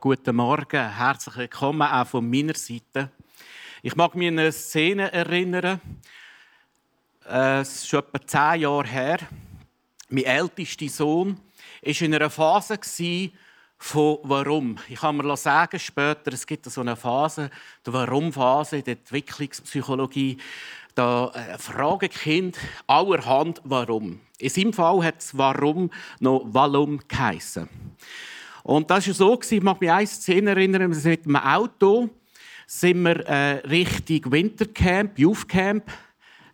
guten Morgen. Herzlich willkommen auch von meiner Seite. Ich mag mich an eine Szene erinnern. Äh, es ist etwa zehn Jahre her. Mein ältester Sohn war in einer Phase von Warum. Ich kann mir sagen später, es gibt so eine Phase, die Warum-Phase in der Entwicklungspsychologie. Da äh, fragen Kind allerhand Warum. In seinem Fall hat es Warum noch Warum geheissen. Und das war so, ich mag mich an eine Szene erinnern, wir sind mit dem Auto sind wir äh, Richtung Wintercamp, Youthcamp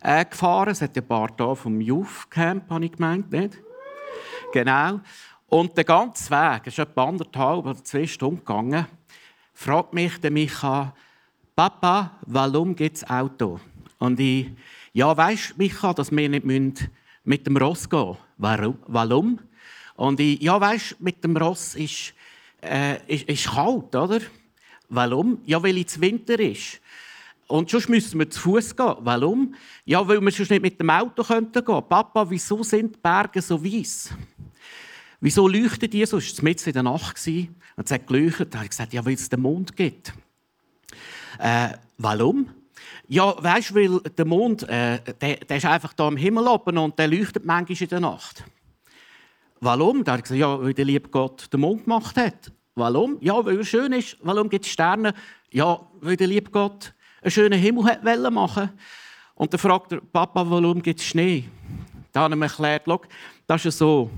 äh, gefahren. Es hat ein paar Tage vom Youthcamp, habe ich gemeint, nicht? Genau. Und der ganze Weg, es ist etwa anderthalb oder zwei Stunden gegangen, fragt mich der Micha, Papa, warum gibt es Auto? Und ich, ja, weisst Micha, dass wir nicht mit dem Ross gehen müssen. Warum? Und ich, ja, weisst, mit dem Ross ist, äh, ist, ist kalt, oder? Warum? Ja, weil es Winter ist. Und sonst müssen wir zu Fuß gehen. Warum? Ja, weil wir sonst nicht mit dem Auto gehen könnten. Papa, wieso sind die Berge so weiss? Wieso leuchtet die so? Es war mitten in der Nacht und es hat geleuchtet. Da habe ich gesagt, ja, weil es den Mond gibt. Äh, warum? Ja, weißt du, weil der Mond, äh, der, der, ist einfach da am Himmel oben und der leuchtet manchmal in der Nacht. Warum? Da habe ich gesagt, ja, weil der liebe Gott den Mond gemacht hat. Warum? Ja, weil er schön ist. Warum gibt es Sterne? Ja, weil der liebe Gott einen schönen Himmel hat machen Und dann fragt er, Papa, warum gibt es Schnee? Da habe ich ihm erklärt, das ist so,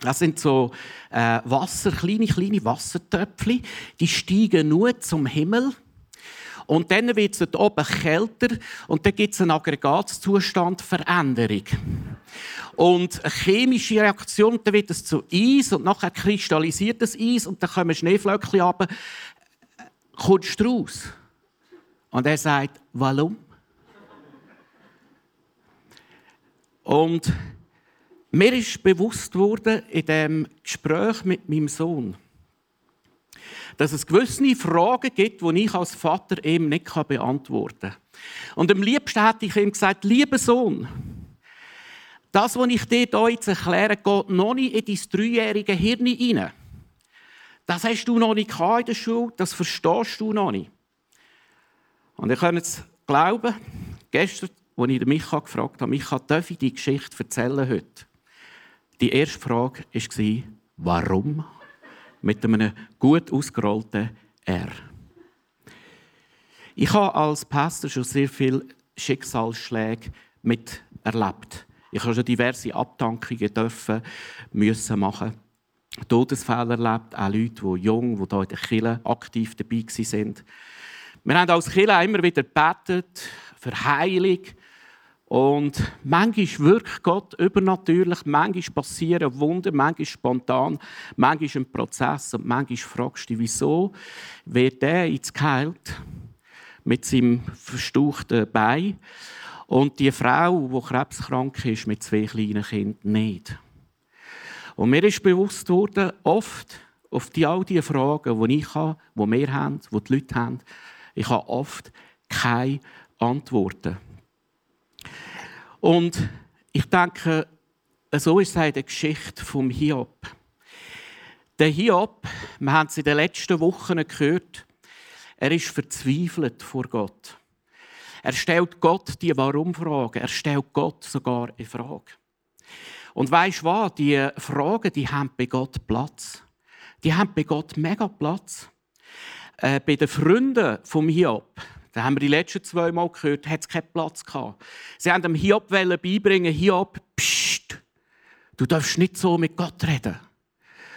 das sind so äh, Wasser, kleine, kleine Wassertöpfchen, die steigen nur zum Himmel und dann wird es dort oben kälter und dann gibt es eine Aggregatszustandveränderung. Und eine chemische Reaktion, dann wird es zu Eis und nachher kristallisiert das Eis und dann kommen Schneeflöckchen runter. Kommst du raus? Und er sagt, warum? Und mir ist bewusst worden in dem Gespräch mit meinem Sohn, dass es gewisse Fragen gibt, die ich als Vater ihm nicht beantworten kann. Und am liebsten hätte ich ihm gesagt, lieber Sohn, das, was ich dir hier jetzt erkläre, geht noch nicht in dein dreijährige Hirn hinein. Das hast du noch nicht in der Schule, das verstehst du noch nicht. Und ihr könnt es glauben, gestern, als ich Micha gefragt habe, Micha, darf ich die Geschichte erzählen heute? Die erste Frage war, warum? mit einem gut ausgerollten R. Ich habe als Pastor schon sehr viele Schicksalsschläge miterlebt. Ich habe schon diverse Abdankungen dürfen, müssen machen. Todesfälle erlebt, auch Leute, die jung, die hier in der Kirche aktiv dabei waren. Wir haben als Kirche immer wieder gebetet für Heilung, und manchmal wirkt Gott übernatürlich, manchmal passieren Wunder, manchmal spontan, manchmal ein Prozess. Und manchmal fragst du dich, wieso wird der jetzt geheilt mit seinem verstauchten Bein und die Frau, die krebskrank ist, mit zwei kleinen Kindern nicht. Und mir ist bewusst worden, oft auf die, all diese Fragen, die ich habe, die wir haben, die die Leute haben, ich habe oft keine Antworten. Und ich denke, so ist es der Geschichte vom Hiob. Der Hiob, wir haben es in den letzten Wochen gehört, er ist verzweifelt vor Gott. Er stellt Gott die Warum-Frage. Er stellt Gott sogar eine Frage. Und du was? Die Fragen, die haben bei Gott Platz. Die haben bei Gott mega Platz. Äh, bei den Freunden vom Hiob, da haben wir die letzten zwei Mal gehört, hat es keinen Platz gehabt. Sie haben dem Hiob beibringen, Hiob, pst, du darfst nicht so mit Gott reden.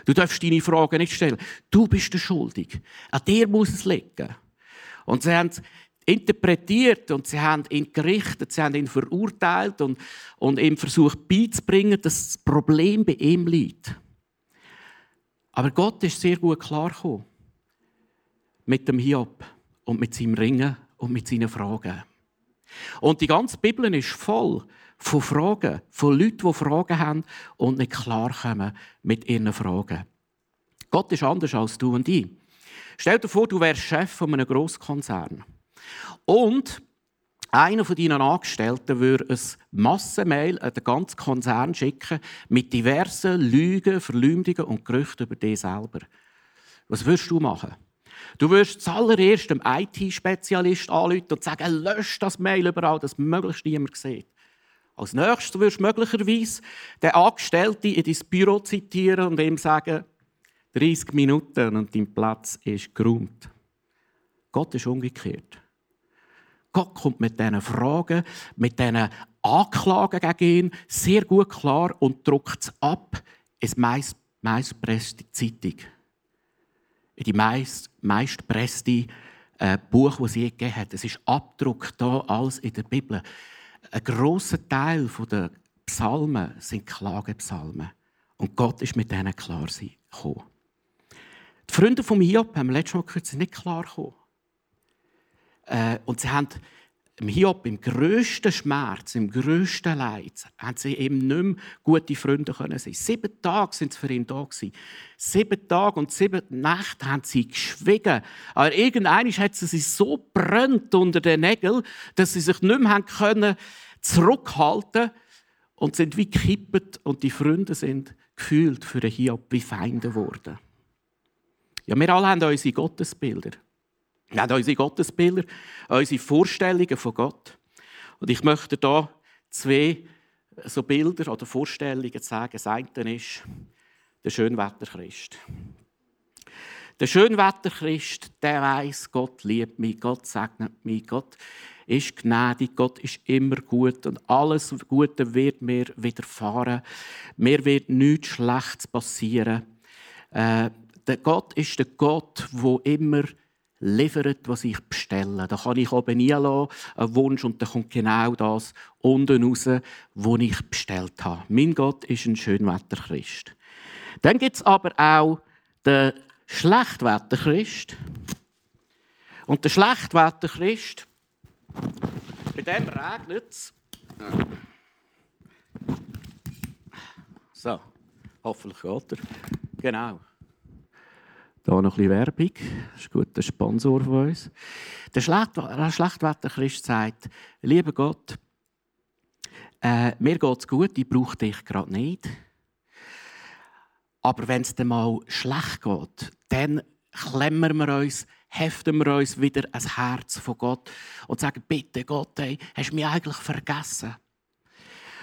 Du darfst deine Fragen nicht stellen. Du bist der Schuldig. An dir muss es liegen. Und sie haben interpretiert und sie haben ihn gerichtet, sie haben ihn verurteilt und, und ihm versucht beizubringen, dass das Problem bei ihm liegt. Aber Gott ist sehr gut klargekommen mit dem Hiob und mit seinem Ringen und mit seinen Fragen. Und die ganze Bibel ist voll von Fragen, von Leuten, die Fragen haben und nicht klarkommen mit ihren Fragen. Gott ist anders als du und ich. Stell dir vor, du wärst Chef von einem Grosskonzern. Und einer von deinen Angestellten würde ein Massenmail an den ganzen Konzern schicken mit diversen Lügen, Verleumdungen und Gerüchten über dich selber. Was würdest du machen? Du wirst zuallererst dem IT-Spezialist anrufen und sagen, lösch das Mail überall, dass möglichst niemand sieht. Als nächstes wirst du möglicherweise den Angestellten in dein Büro zitieren und ihm sagen, 30 Minuten und dein Platz ist geräumt. Gott ist umgekehrt. Gott kommt mit diesen Fragen, mit diesen Anklagen gegen ihn sehr gut klar und druckt es ab ins meist, meistpresste Zeitung. In die meist, meistpresste äh, Buch, das sie je gegeben hat. Es ist Abdruck da alles in der Bibel. Ein grosser Teil der Psalmen sind Klagepsalmen. Und Gott ist mit denen klar gekommen. Die Freunde von Hiob haben letztes Mal gehört, sind nicht klar gekommen. Äh, und sie haben im Hiob, im grössten Schmerz, im grössten Leid, haben sie eben nicht mehr gute Freunde können sein. Sieben Tage sind sie für ihn da gewesen. Sieben Tage und sieben Nächte haben sie geschwiegen. Aber irgendwann hat sie sich so brennt unter den Nägeln, dass sie sich nicht mehr haben können zurückhalten und sind wie gekippt und die Freunde sind gefühlt für den Hiob wie Feinde geworden. Ja, wir alle haben unsere Gottesbilder. Wir haben unsere Gottesbilder, unsere Vorstellungen von Gott. Und ich möchte hier zwei so Bilder oder Vorstellungen sagen. Das eine ist der Schönwetterchrist. Der Schönwetterchrist, der weiß, Gott liebt mich, Gott segnet mich, Gott ist gnädig, Gott ist immer gut und alles Gute wird mir widerfahren. Mir wird nichts Schlechtes passieren. Äh, der Gott ist der Gott, wo immer liefert, was ich bestelle. Da kann ich oben lassen, einen Wunsch, und da kommt genau das unten raus, was ich bestellt habe. Mein Gott ist ein Schönwetterchrist. Dann gibt es aber auch den Schlechtwetterchrist. Und der Schlechtwetterchrist, bei dem regnet es. So, hoffentlich geht er. Genau. Hier noch ein bisschen Werbung. Das ist ein guter Sponsor von uns. Der Schlechtwetterchrist sagt, lieber Gott, äh, mir es gut, ich brauche dich gerade nicht. Aber wenn es dann mal schlecht geht, dann klemmen wir uns, heften wir uns wieder ans Herz von Gott und sagen, bitte Gott, ey, hast du mich eigentlich vergessen?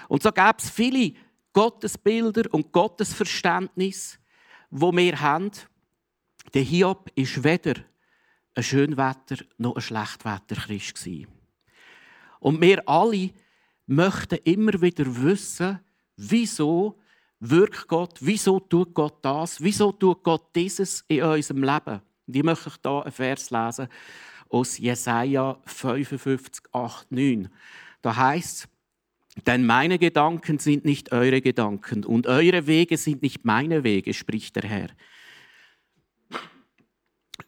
Und so gäbe es viele Gottesbilder und Gottesverständnisse, wo wir haben, der Hiob war weder ein Schönwetter- noch ein Schlechtwetter-Christ. Und wir alle möchten immer wieder wissen, wieso wirkt Gott, wieso tut Gott das, wieso tut Gott dieses in unserem Leben. Und ich möchte hier einen Vers lesen aus Jesaja 55, 8, 9. Da heißt es, denn meine Gedanken sind nicht eure Gedanken und eure Wege sind nicht meine Wege, spricht der Herr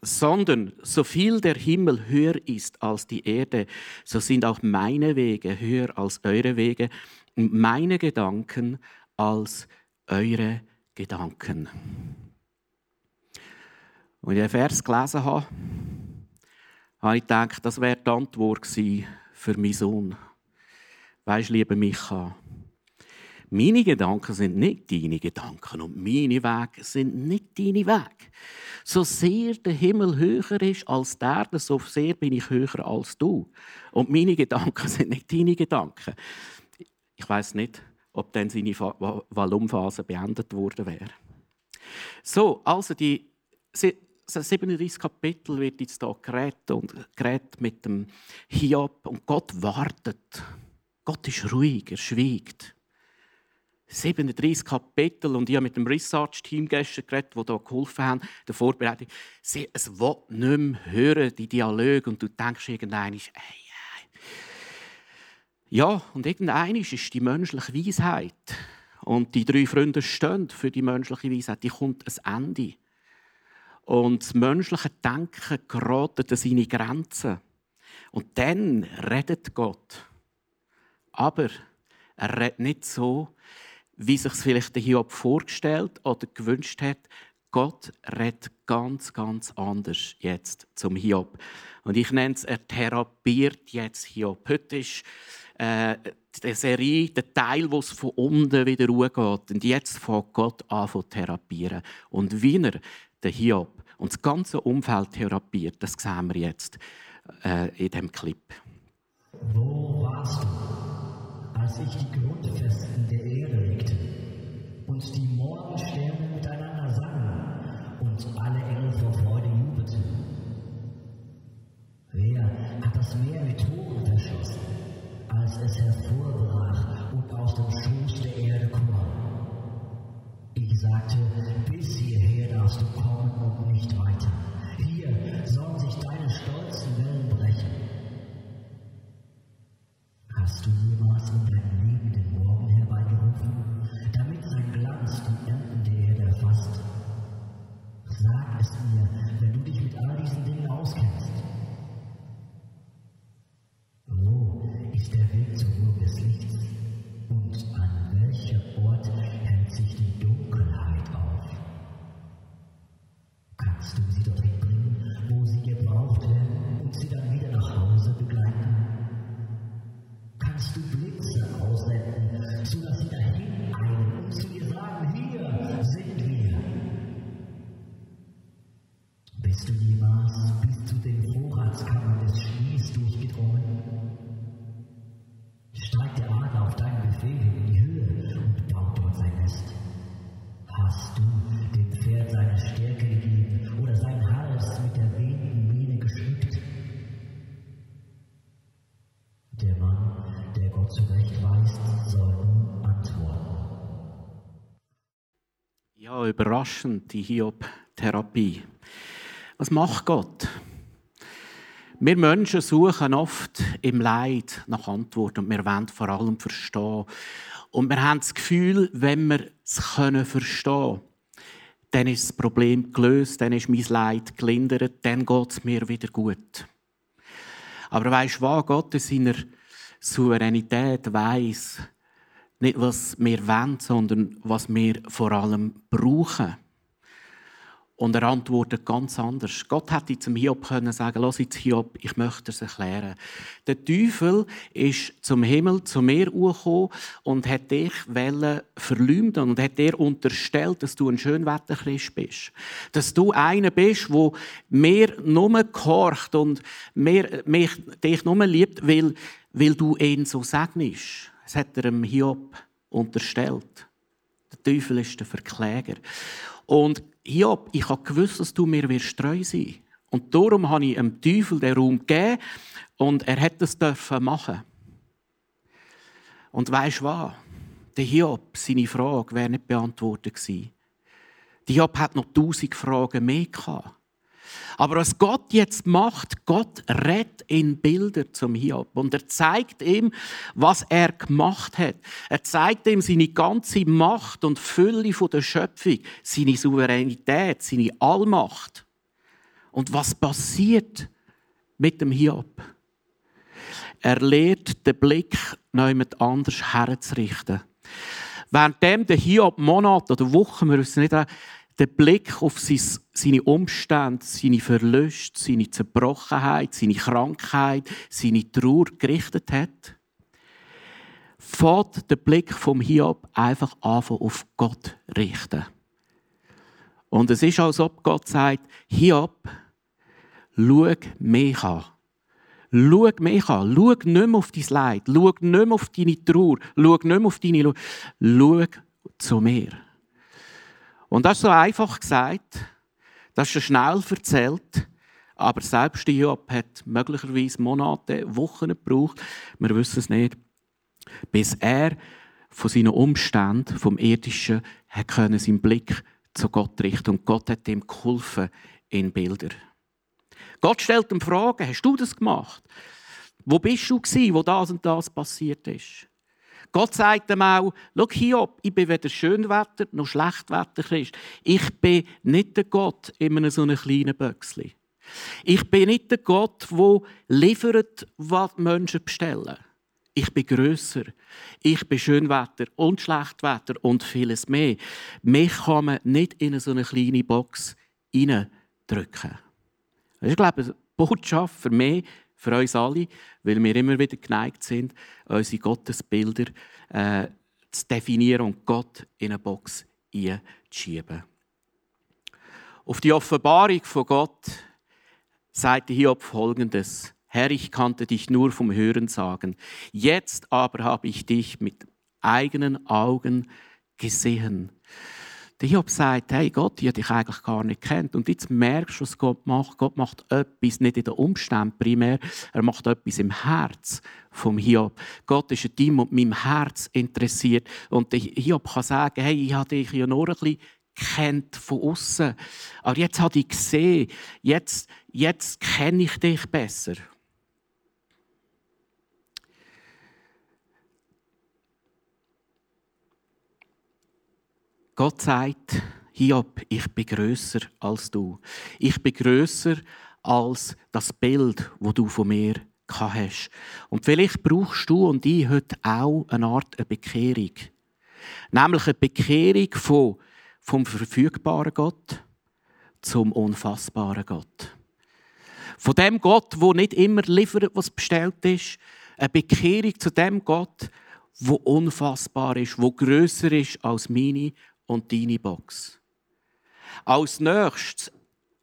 sondern so viel der Himmel höher ist als die Erde, so sind auch meine Wege höher als eure Wege und meine Gedanken als eure Gedanken. Als ich den Vers gelesen habe, habe ich gedacht, das wäre die Antwort für meinen Sohn. Weisst, lieber Micha, meine Gedanken sind nicht deine Gedanken und meine Wege sind nicht deine Wege. So sehr der Himmel höher ist als der Erde, so sehr bin ich höher als du. Und meine Gedanken sind nicht deine Gedanken. Ich weiß nicht, ob dann seine Volumenphase beendet worden wäre. So, also die 37 Kapitel wird jetzt hier geredet und geredet mit dem Hiob und Gott wartet. Gott ist ruhig, er schweigt. 37 Kapitel und ich habe mit dem Research-Team gestern geredet, die hier geholfen haben, der Vorbereitung. Sie, es will nicht mehr hören, die Dialoge, und du denkst irgendwann, ey, ey. Ja, und irgendwann ist die menschliche Weisheit und die drei Freunde stehen für die menschliche Weisheit, die kommt ein Ende. Und das menschliche Denken gerät an seine Grenzen. Und dann redet Gott. Aber er redet nicht so, wie sich vielleicht der Hiob vorgestellt oder gewünscht hat. Gott redet ganz, ganz anders jetzt zum Hiob. Und ich nenne es, er therapiert jetzt Hiob. Heute ist äh, die Serie der Teil, wo es von unten wieder hochgeht. Und jetzt fängt Gott an zu therapieren. Und wie er den Hiob und das ganze Umfeld therapiert. Das sehen wir jetzt äh, in dem Clip. Wo warst du, als ich die Grundfesten der das Meer mit Toren verschlossen, als es hervorbrach und aus dem Schoß der Erde kam? Ich sagte, bis hierher darfst du kommen und nicht weiter. Hier sollen sich deine stolzen Wellen brechen. Hast du jemals in deinem Leben überraschend, die Hiob-Therapie. Was macht Gott? Wir Menschen suchen oft im Leid nach Antworten und wir wollen vor allem verstehen. Und wir haben das Gefühl, wenn wir es verstehen können, dann ist das Problem gelöst, dann ist mein Leid gelindert, dann geht es mir wieder gut. Aber weißt du was? Gott in seiner Souveränität weiß nicht, was wir wollen, sondern was wir vor allem brauchen. Und er antwortet ganz anders. Gott hätte zum Hiob können sagen, lass jetzt Hiob, ich möchte es erklären. Der Teufel ist zum Himmel, zu mir gekommen und hat dich verleumden und hat dir unterstellt, dass du ein Schönwetterchrist bist. Dass du einer bist, der mir nur gehorcht und mehr, mich, dich nur liebt, weil, weil du ihn so segnest. Das hat er dem Hiob unterstellt. Der Teufel ist der Verkläger. Und Hiob, ich habe gewusst, dass du mir wirst treu sein. Und darum habe ich dem Teufel den Raum gegeben und er hätte es dürfen machen. Und weißt du was? Der Hiob, seine Frage wäre nicht beantwortet gewesen. Der Hiob hat noch tausend Fragen mehr gehabt. Aber was Gott jetzt macht, Gott redet in Bilder zum Hiob und er zeigt ihm, was er gemacht hat. Er zeigt ihm seine ganze Macht und Fülle von der Schöpfung, seine Souveränität, seine Allmacht. Und was passiert mit dem Hiob? Er lehrt den Blick jemand anders herzurichten. Währenddem der Hiob Monat oder Wochen, wir wissen nicht, den Blick auf seine Umstände, seine Verluste, seine Zerbrochenheit, seine Krankheit, seine Trauer gerichtet hat, fährt der Blick vom Hiob einfach an auf Gott richten. Und es ist, als ob Gott sagt, Hiob, schau mich an. Schau mich an. Schau nicht mehr auf dein Leid. Schau nicht mehr auf deine Trauer. Schau nicht mehr auf deine... Schau zu mir. Und das ist so einfach gesagt, das ist schnell erzählt, aber selbst Job hat möglicherweise Monate, Wochen gebraucht, wir wissen es nicht, bis er von seinen Umständen, vom Irdischen, hat können seinen Blick zu Gott richten und Gott hat ihm geholfen in Bilder. Gott stellt ihm Fragen, hast du das gemacht? Wo bist du gewesen, wo das und das passiert ist? Gott sagt ihm auch, schau Hiob, ich bin weder Schönwetter noch Schlechtwetterchrist. Ich bin nicht der Gott in so einem kleinen Böckchen. Ich bin nicht der Gott, der liefert, was die Menschen bestellen. Ich bin grösser. Ich bin Schönwetter und Schlechtwetter und vieles mehr. Mich kann man nicht in so eine kleine Box hineindrücken. Das ich glaube, eine Botschaft für mich, für uns alle, weil wir immer wieder geneigt sind, unsere Gottesbilder äh, zu definieren und Gott in eine Box einzuschieben. Auf die Offenbarung von Gott sagte Hiob folgendes. Herr, ich kannte dich nur vom Hören sagen. Jetzt aber habe ich dich mit eigenen Augen gesehen. Der Hiob sagt, hey Gott, ich habe dich eigentlich gar nicht kennt. Und jetzt merkst du, was Gott macht. Gott macht etwas nicht in den Umständen primär, er macht etwas im Herz vom Hiob. Gott ist an deinem und meinem Herz interessiert. Und der Hiob kann sagen, hey, ich habe dich ja nur ein bisschen kennt von außen. Aber jetzt habe ich gesehen, jetzt, jetzt kenne ich dich besser. Gott sagt, Hiob, ich bin größer als du. Ich bin größer als das Bild, wo du von mir hast. Und vielleicht brauchst du und ich heute auch eine Art Bekehrung. Nämlich eine Bekehrung von, vom verfügbaren Gott zum unfassbaren Gott. Von dem Gott, wo nicht immer liefert, was bestellt ist. Eine Bekehrung zu dem Gott, wo unfassbar ist, wo größer ist als meine und deine Box. Als nächstes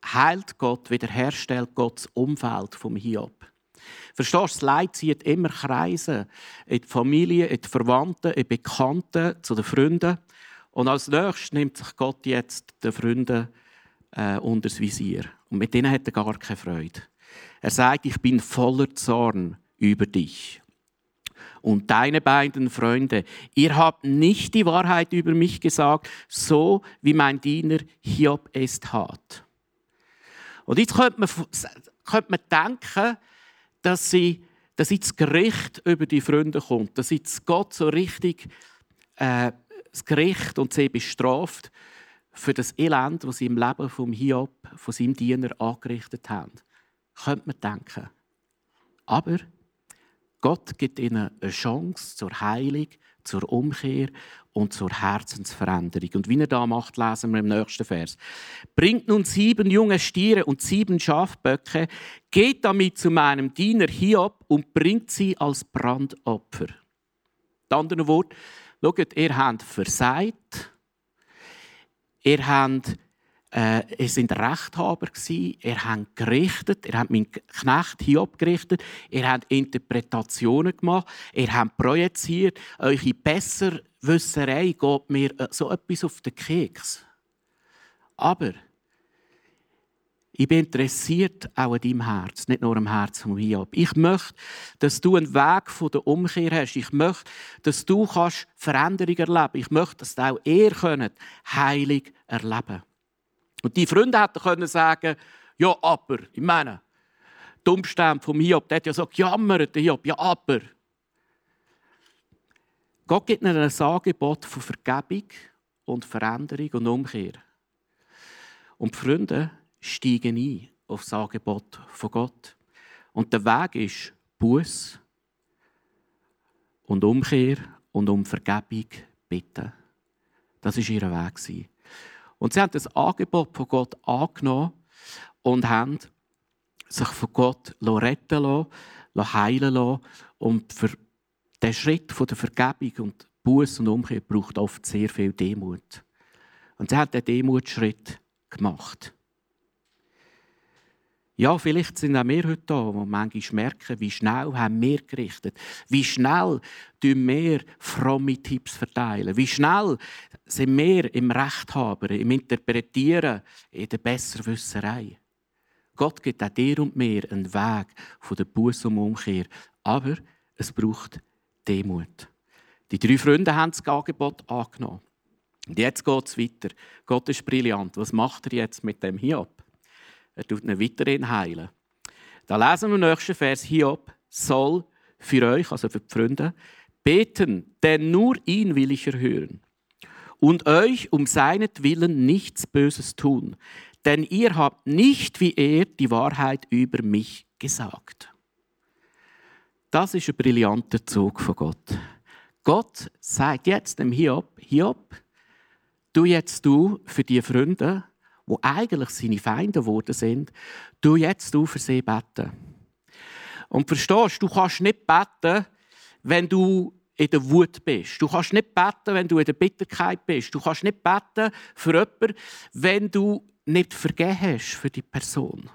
heilt Gott, wiederherstellt Gott das Umfeld vom Hiob. Verstehst du, das Leid zieht immer Kreise in die Familie, in die Verwandten, in die Bekannten, zu den Freunden. Und als nächstes nimmt sich Gott jetzt den Freunden äh, unter das Visier. Und mit denen hat er gar keine Freude. Er sagt, ich bin voller Zorn über dich und deine beiden Freunde, ihr habt nicht die Wahrheit über mich gesagt, so wie mein Diener Hiob es tat. Und jetzt könnte man, könnte man denken, dass, sie, dass jetzt Gericht über die Freunde kommt, dass jetzt Gott so richtig äh, das Gericht und sie bestraft für das Elend, das sie im Leben vom Hiob, von seinem Diener angerichtet haben. Könnte man denken. Aber Gott gibt ihnen eine Chance zur Heilung, zur Umkehr und zur Herzensveränderung. Und wie er da macht, lesen wir im nächsten Vers. Bringt nun sieben junge Stiere und sieben Schafböcke, geht damit zu meinem Diener Hiob und bringt sie als Brandopfer. Das andere Wort, schaut, ihr habt versagt, ihr habt äh, ihr seid Rechthaber gewesen, ihr habt gerichtet, ihr habt meinen Knecht Hiob gerichtet, ihr habt Interpretationen gemacht, ihr habt projiziert, eure Besserwisserei geht mir äh, so etwas auf den Keks. Aber ich bin interessiert auch an deinem Herz, nicht nur am Herz von Hiob. Ich möchte, dass du einen Weg von der Umkehr hast. Ich möchte, dass du kannst Veränderung erleben. Ich möchte, dass auch könnt Heilung erleben. Und die Freunde hätten können sagen, ja, aber, ich meine, die Umstände vom Hiob, der hat ja so gejammert, der Hiob, ja, aber. Gott gibt ihnen ein Angebot von Vergebung und Veränderung und Umkehr. Und die Freunde steigen ein auf das Angebot von Gott. Und der Weg ist Buß und Umkehr und um Vergebung bitten. Das war ihr Weg. Und sie haben das Angebot von Gott angenommen und haben sich von Gott retten lassen, heilen lassen. Und für den Schritt der Vergebung und Buß und Umkehr braucht oft sehr viel Demut. Und sie haben den Demutschritt gemacht. Ja, vielleicht sind auch wir heute da, wo manchmal merken, wie schnell haben wir gerichtet. Wie schnell tun wir fromme Tipps verteilen. Wie schnell sind wir im Rechthaber, im Interpretieren, in der Besserwisserei. Gott gibt auch dir und mir einen Weg von der Buß und Umkehr. Aber es braucht Demut. Die drei Freunde haben das Angebot angenommen. Und jetzt geht es weiter. Gott ist brillant. Was macht er jetzt mit dem Hiob? Er tut ihn weiterhin heilen. Da lesen wir im nächsten Vers: Hiob soll für euch, also für die Freunde, beten, denn nur ihn will ich erhören. Und euch um seinetwillen nichts Böses tun, denn ihr habt nicht wie er die Wahrheit über mich gesagt. Das ist ein brillanter Zug von Gott. Gott sagt jetzt dem Hiob, Hiob, du jetzt du für die Freunde, wo eigentlich seine Feinde geworden sind, du jetzt du für sie beten. Und verstehst, du kannst nicht beten, wenn du in der Wut bist. Du kannst nicht beten, wenn du in der Bitterkeit bist. Du kannst nicht beten für jemanden, wenn du nicht vergeben hast für die Person.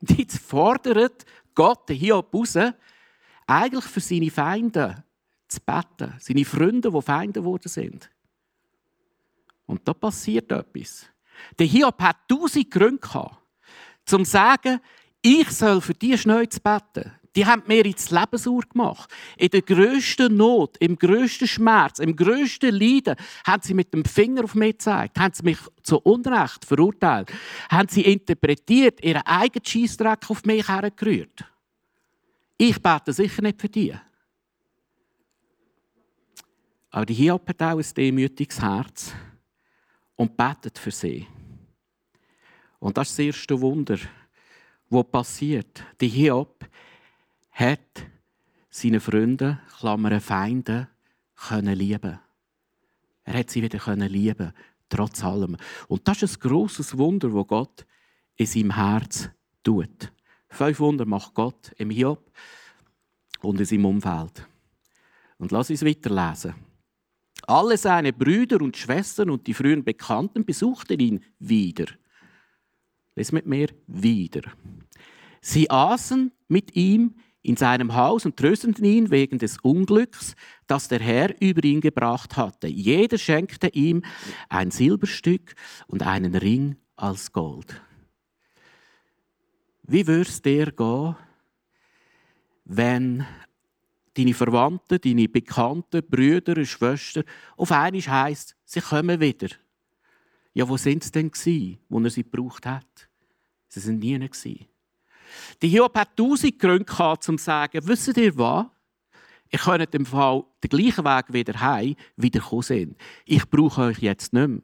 Jetzt fordert Gott Hiob raus, eigentlich für seine Feinde zu beten. Seine Freunde, die Feinde geworden sind. Und da passiert etwas. Der Hiob hat tausend Gründe gehabt, zum zu sagen, ich soll für die Schneuze beten. Die haben mir ins Leben sauer gemacht. In der grössten Not, im grössten Schmerz, im grössten Leiden haben sie mit dem Finger auf mich gezeigt, haben sie mich zu Unrecht verurteilt, haben sie interpretiert, ihren eigenen Scheissdreck auf mich hergerührt. Ich bete sicher nicht für die. Aber die Hiob hat auch ein demütiges Herz und betet für sie. Und das ist das erste Wunder, was passiert. Die Hiob hat seine Freunde, Klammern Feinde, können lieben. Er hat sie wieder können lieben, trotz allem. Und das ist ein grosses Wunder, das Gott in seinem Herz tut. Fünf Wunder macht Gott im Hiob und in seinem Umfeld. Und lass uns weiterlesen. Alle seine Brüder und Schwestern und die früheren Bekannten besuchten ihn wieder. Lies mit mir wieder. Sie aßen mit ihm in seinem Haus und trösteten ihn wegen des Unglücks, das der Herr über ihn gebracht hatte. Jeder schenkte ihm ein Silberstück und einen Ring als Gold. Wie würdest dir gehen, wenn deine Verwandten, deine Bekannten, Brüder, Schwestern auf einmal heisst, sie kommen wieder? Ja, wo sind sie denn wo er sie gebraucht hat? Sie sind nie gewesen. Die Hiob hat tausend Gründe um zu sagen, wisst ihr was? Ich könnte im Fall den gleichen Weg wieder heim wieder kommen. Ich brauche euch jetzt nicht mehr.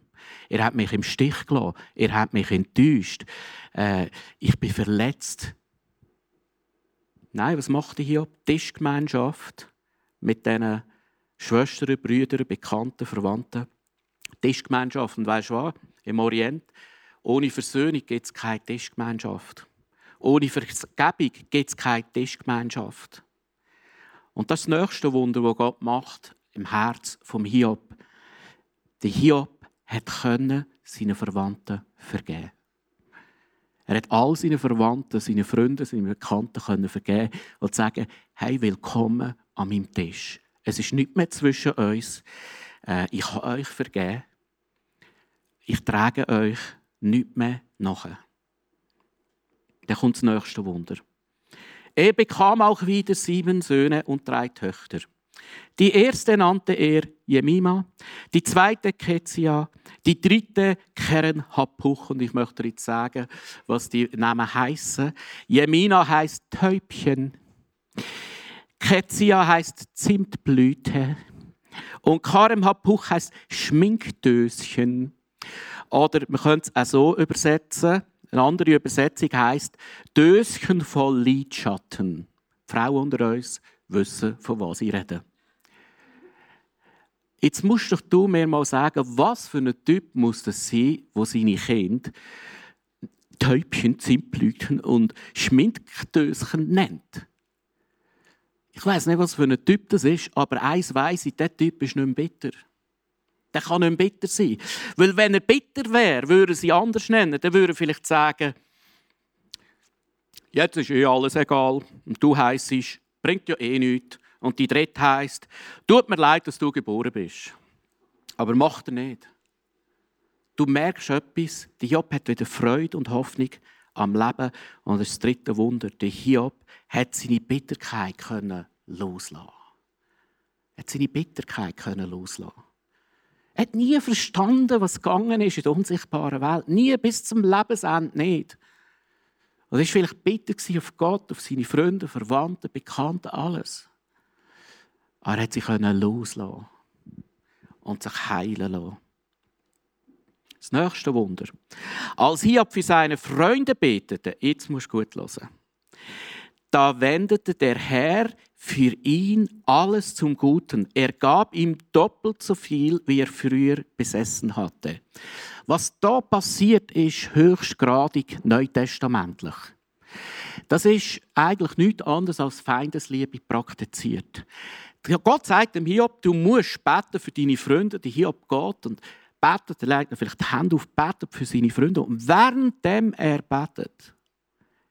Ihr habt mich im Stich gelassen. Ihr habt mich enttäuscht. Äh, ich bin verletzt. Nein, was macht Hiob? Tischgemeinschaft mit diesen Schwestern, Brüdern, Bekannten, Verwandten. Tischgemeinschaft. Und weißt du was? Im Orient, ohne Versöhnung gibt es keine Tischgemeinschaft. Ohne Vergebung gibt es keine Tischgemeinschaft. Und das ist das nächste Wunder, das Gott macht im Herz vom Hiob. Der Hiob hat können seinen Verwandten vergeben. Er hat all seinen Verwandten, seinen Freunden, seinen Bekannten können vergeben und sagen: Hey, willkommen an meinem Tisch. Es ist nicht mehr zwischen uns. Äh, ich habe euch vergeben. Ich trage euch nicht mehr nachher. Dann kommt das nächste Wunder. Er bekam auch wieder sieben Söhne und drei Töchter. Die erste nannte er Jemima, die zweite Kezia, die dritte Keren Happuch. Und ich möchte jetzt sagen, was die Namen heißen. Jemina heißt Täubchen, Kezia heißt Zimtblüte und Karem Happuch heißt Schminkdöschen. Oder man könnte es auch so übersetzen. Eine andere Übersetzung heißt Döschen voll Lidschatten. Die Frauen unter uns wissen, von was ich rede. Jetzt musst doch du mir mal sagen, was für ein Typ muss das sein, wo seine Kinder Täubchen, Zimtblüten und Schminkdöschen nennt. Ich weiß nicht, was für ein Typ das ist, aber eins weiss ich, der Typ ist nicht mehr bitter. Der kann nicht bitter sein. Weil wenn er bitter wäre, würde sie anders nennen. Dann würde er vielleicht sagen, jetzt ist eh alles egal. Und du heisst, bringt ja eh nichts. Und die dritte heisst, tut mir leid, dass du geboren bist. Aber macht er nicht. Du merkst etwas, der Job hat wieder Freude und Hoffnung am Leben. Und das dritte Wunder, der Hiob hat seine Bitterkeit können loslassen. Er hat seine Bitterkeit können loslassen. Er hat nie verstanden, was gegangen ist in der unsichtbaren Welt. Nie bis zum Lebensende nicht. Und er war vielleicht bitter auf Gott, auf seine Freunde, Verwandte, Bekannte, alles. Aber er hat sich loslassen und sich heilen lassen. Das nächste Wunder. Als Hiob für seine Freunde betete, jetzt musst du gut hören, da wendete der Herr für ihn alles zum Guten. Er gab ihm doppelt so viel, wie er früher besessen hatte. Was da passiert, ist höchstgradig neutestamentlich. Das ist eigentlich nichts anderes als Feindesliebe praktiziert. Gott sagt dem Hiob, du musst beten für deine Freunde. Die Hiob geht und betet, er legt vielleicht die Hände auf, betet für seine Freunde. Und währenddem er betet,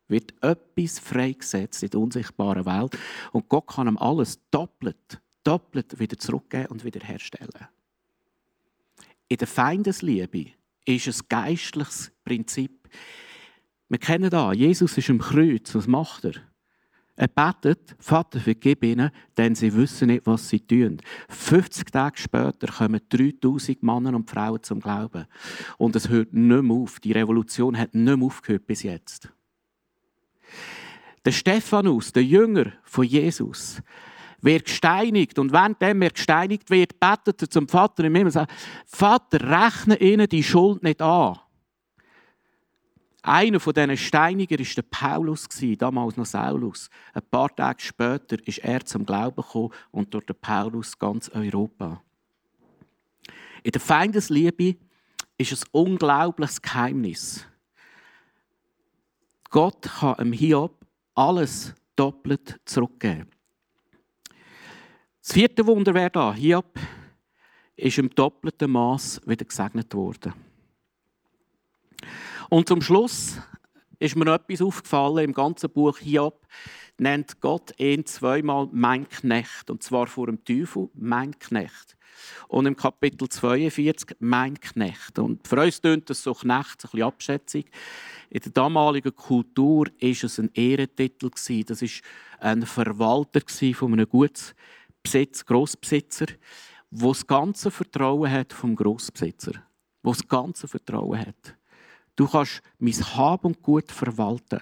wird etwas freigesetzt in der unsichtbaren Welt. Und Gott kann ihm alles doppelt, doppelt wieder zurückgeben und wiederherstellen. In der Feindesliebe ist ein geistliches Prinzip. Wir kennen da, Jesus ist am Kreuz. Was macht er? Er betet, Vater, vergib ihnen, denn sie wissen nicht, was sie tun. 50 Tage später kommen 3000 Männer und Frauen zum Glauben. Und es hört nicht mehr auf. Die Revolution hat nicht mehr aufgehört bis jetzt. Der Stephanus, der Jünger von Jesus, wird gesteinigt. Und während er gesteinigt wird, betet er zum Vater im Himmel und sagt, Vater, rechne ihnen die Schuld nicht an. Einer von diesen Steiniger war der Paulus, damals noch Saulus. Ein paar Tage später ist er zum Glauben gekommen und durch den Paulus ganz Europa. In der Feindesliebe ist ein unglaubliches Geheimnis. Gott kann dem Hiob alles doppelt zurückgeben. Das vierte Wunder wäre da. Hiob ist im doppelten Maß wieder gesegnet worden. Und zum Schluss ist mir noch etwas aufgefallen im ganzen Buch Hiob. Nennt Gott ihn zweimal mein Knecht und zwar vor dem Teufel mein Knecht und im Kapitel 42 mein Knecht und für uns tönt das so Knecht ein bisschen abschätzig in der damaligen Kultur ist es ein Ehrentitel das ist ein Verwalter von einem Gutsbesitz Grossbesitzer wo das ganze Vertrauen hat vom Grossbesitzer. Wo das ganze Vertrauen hat Du kannst mein Hab und Gut verwalten.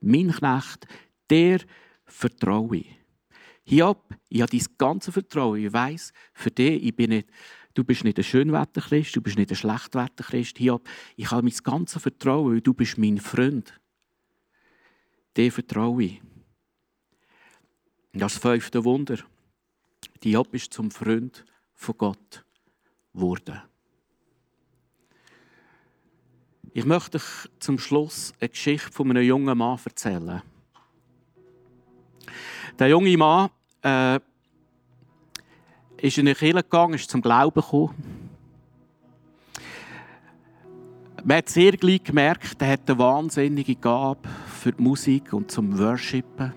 Mein Knecht, der vertraue ich. Hiob, ich habe dein ganze Vertrauen. Ich weiss, für dich, ich bin nicht, du bist nicht ein Schönwetterchrist, du bist nicht ein Schlechtwetterchrist. Hiob, ich habe mein ganzes Vertrauen, weil du bist mein Freund. Dir vertraue ich. Das fünfte Wunder. Hiob ist zum Freund von Gott geworden. Ich möchte euch zum Schluss eine Geschichte von einem jungen Mann erzählen. Der junge Mann äh, ist in eine Kirche gegangen, ist zum Glauben gekommen. Man hat sehr gleich gemerkt, er hat eine wahnsinnige Gabe für die Musik und zum Worshipen.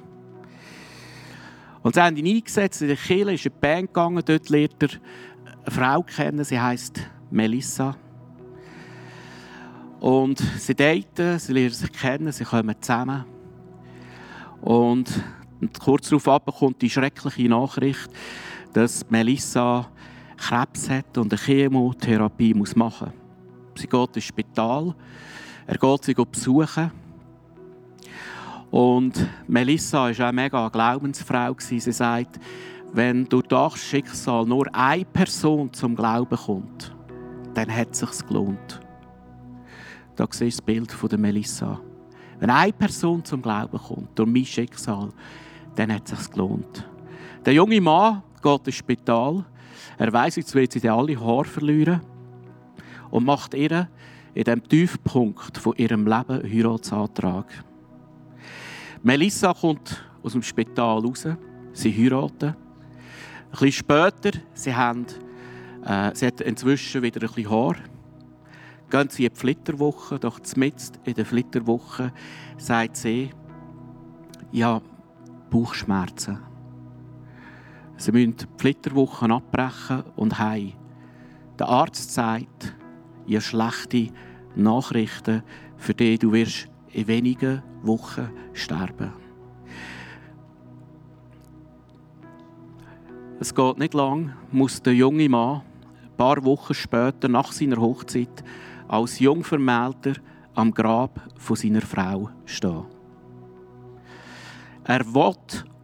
Und sie haben ihn eingesetzt in der Kirche, ist eine Band gegangen, dort lernt er eine Frau kennen, sie heißt Melissa. Und sie daten, sie lernen sich kennen, sie kommen zusammen. Und kurz darauf kommt die schreckliche Nachricht, dass Melissa Krebs hat und eine Chemotherapie muss machen muss. Sie geht ins Spital, er geht sie besuchen. Und Melissa war auch eine mega Glaubensfrau. Sie sagt, wenn durch das Schicksal nur eine Person zum Glauben kommt, dann hat es sich gelohnt. Da siehst du das Bild von der Melissa. Wenn eine Person zum Glauben kommt, durch mein Schicksal, dann hat es sich gelohnt. Der junge Mann geht ins Spital. Er weiß, jetzt wird sie alle Haare verlieren. Und macht ihr in dem Tiefpunkt von ihrem Leben einen Heiratsantrag. Melissa kommt aus dem Spital raus. Sie heiraten. Ein bisschen später, sie, haben, äh, sie hat inzwischen wieder ein bisschen Haar gehen sie in die Flitterwoche, doch mitten in der Flitterwoche sagt sie, ja, Bauchschmerzen. Sie müssen die Flitterwoche abbrechen und heim. Der Arzt sagt, ihr schlechte Nachrichten, für die du wirst in wenigen Wochen sterben. Es geht nicht lang, muss der junge Mann ein paar Wochen später nach seiner Hochzeit als Jungvermählter am Grab von seiner Frau stehen. Er will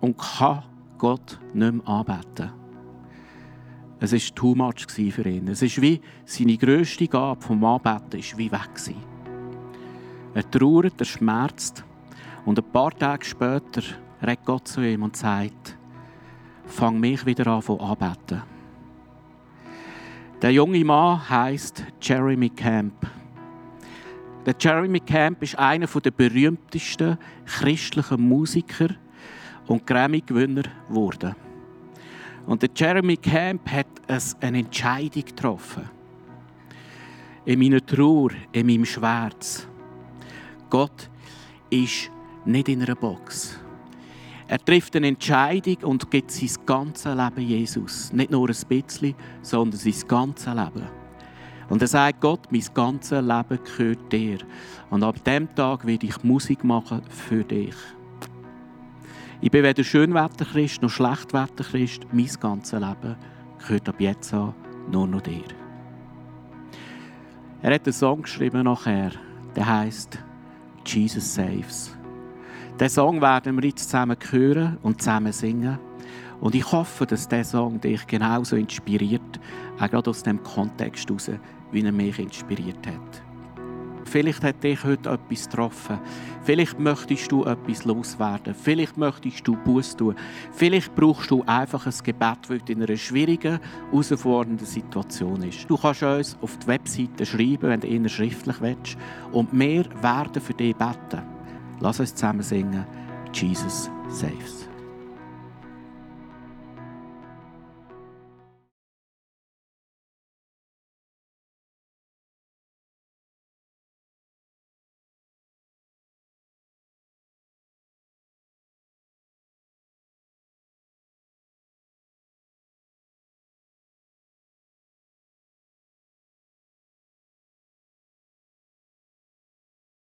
und kann Gott nicht mehr anbeten. Es war too much für ihn. Es ist wie seine grösste Gabe vom Anbeten ist wie weg. Er trauert, er schmerzt. Und ein paar Tage später redet Gott zu ihm und sagt, fang mich wieder an zu anbeten. Der junge Mann heißt Jeremy Camp. Der Jeremy Camp ist einer der berühmtesten christlichen Musiker und Grammy-Gewinner geworden. Und der Jeremy Camp hat eine Entscheidung getroffen. in meiner Trauer, in meinem Schmerz. Gott ist nicht in einer Box. Er trifft eine Entscheidung und gibt sein ganzes Leben Jesus. Nicht nur ein bisschen, sondern sein ganzes Leben. Und er sagt, Gott, mein ganzes Leben gehört dir. Und ab dem Tag werde ich Musik machen für dich. Ich bin weder Schönwetterchrist noch Schlechtwetterchrist. Mein ganzes Leben gehört ab jetzt an nur noch dir. Er hat einen Song geschrieben nachher, der heißt Jesus Saves. Den Song werden wir jetzt zusammen hören und zusammen singen. Und ich hoffe, dass dieser Song dich genauso inspiriert, auch gerade aus dem Kontext heraus, wie er mich inspiriert hat. Vielleicht hat dich heute etwas getroffen. Vielleicht möchtest du etwas loswerden. Vielleicht möchtest du Buß tun. Vielleicht brauchst du einfach ein Gebet, weil du in einer schwierigen, herausfordernden Situation ist. Du kannst uns auf die Webseite schreiben, wenn du eher schriftlich willst. Und wir werden für dich beten. Lass uns zusammen singen. Jesus safe.